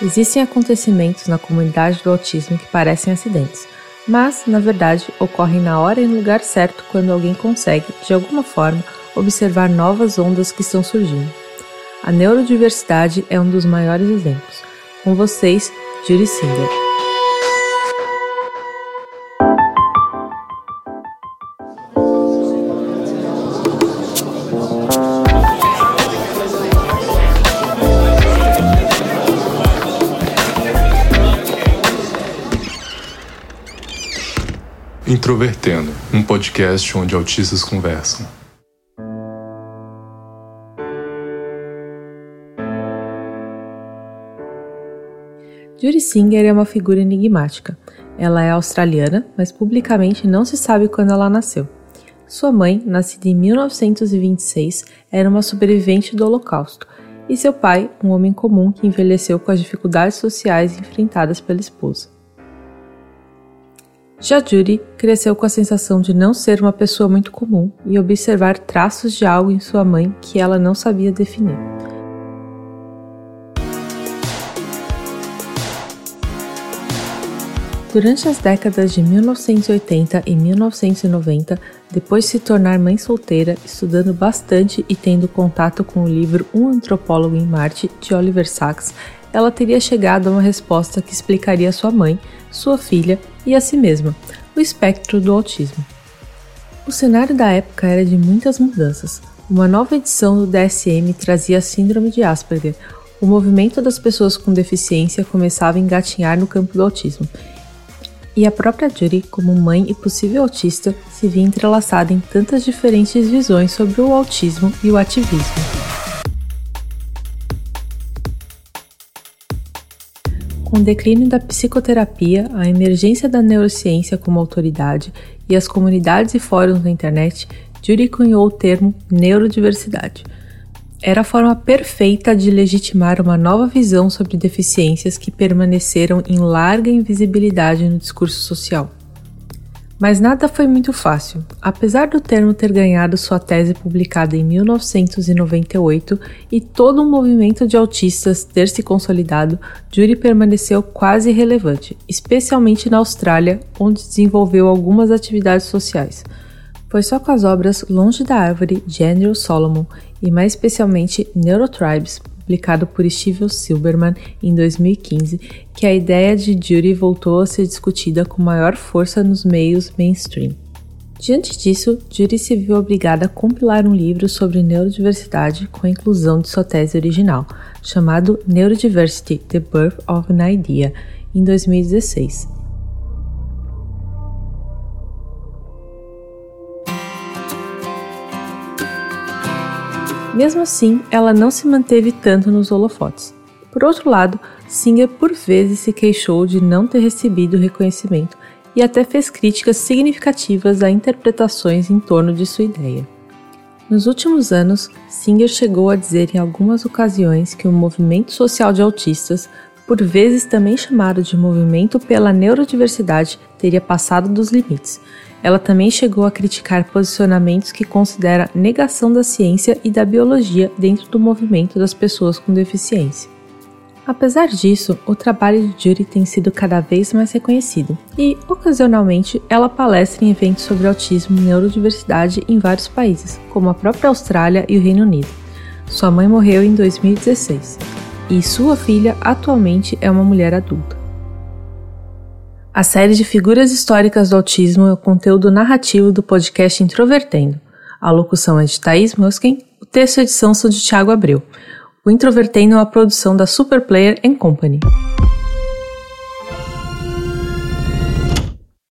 Existem acontecimentos na comunidade do autismo que parecem acidentes, mas, na verdade, ocorrem na hora e no lugar certo quando alguém consegue, de alguma forma, observar novas ondas que estão surgindo. A neurodiversidade é um dos maiores exemplos. Com vocês, Judy Singer. Introvertendo, um podcast onde autistas conversam. Judy Singer é uma figura enigmática. Ela é australiana, mas publicamente não se sabe quando ela nasceu. Sua mãe, nascida em 1926, era uma sobrevivente do Holocausto, e seu pai, um homem comum que envelheceu com as dificuldades sociais enfrentadas pela esposa. Já cresceu com a sensação de não ser uma pessoa muito comum e observar traços de algo em sua mãe que ela não sabia definir. Durante as décadas de 1980 e 1990, depois de se tornar mãe solteira, estudando bastante e tendo contato com o livro Um Antropólogo em Marte, de Oliver Sacks, ela teria chegado a uma resposta que explicaria sua mãe, sua filha e a si mesma, o espectro do autismo. O cenário da época era de muitas mudanças. Uma nova edição do DSM trazia a Síndrome de Asperger. O movimento das pessoas com deficiência começava a engatinhar no campo do autismo. E a própria Judy, como mãe e possível autista, se via entrelaçada em tantas diferentes visões sobre o autismo e o ativismo. Com o declínio da psicoterapia, a emergência da neurociência como autoridade e as comunidades e fóruns na internet, Judy cunhou o termo neurodiversidade. Era a forma perfeita de legitimar uma nova visão sobre deficiências que permaneceram em larga invisibilidade no discurso social. Mas nada foi muito fácil. Apesar do termo ter ganhado sua tese publicada em 1998 e todo um movimento de autistas ter se consolidado, Judy permaneceu quase irrelevante, especialmente na Austrália, onde desenvolveu algumas atividades sociais. Foi só com as obras Longe da Árvore Andrew Solomon e mais especialmente Neurotribes, publicado por Steven Silberman em 2015, que a ideia de Judy voltou a ser discutida com maior força nos meios mainstream. Diante disso, Judy se viu obrigada a compilar um livro sobre neurodiversidade com a inclusão de sua tese original, chamado Neurodiversity: The Birth of an Idea, em 2016. Mesmo assim, ela não se manteve tanto nos holofotes. Por outro lado, Singer por vezes se queixou de não ter recebido reconhecimento e até fez críticas significativas a interpretações em torno de sua ideia. Nos últimos anos, Singer chegou a dizer em algumas ocasiões que o movimento social de autistas, por vezes também chamado de movimento pela neurodiversidade, teria passado dos limites, ela também chegou a criticar posicionamentos que considera negação da ciência e da biologia dentro do movimento das pessoas com deficiência. Apesar disso, o trabalho de Judy tem sido cada vez mais reconhecido e, ocasionalmente, ela palestra em eventos sobre autismo e neurodiversidade em vários países, como a própria Austrália e o Reino Unido. Sua mãe morreu em 2016 e sua filha atualmente é uma mulher adulta. A série de figuras históricas do autismo é o conteúdo narrativo do podcast Introvertendo. A locução é de Thaís Muskin, o texto e edição são de Tiago Abreu. O Introvertendo é uma produção da Superplayer Company.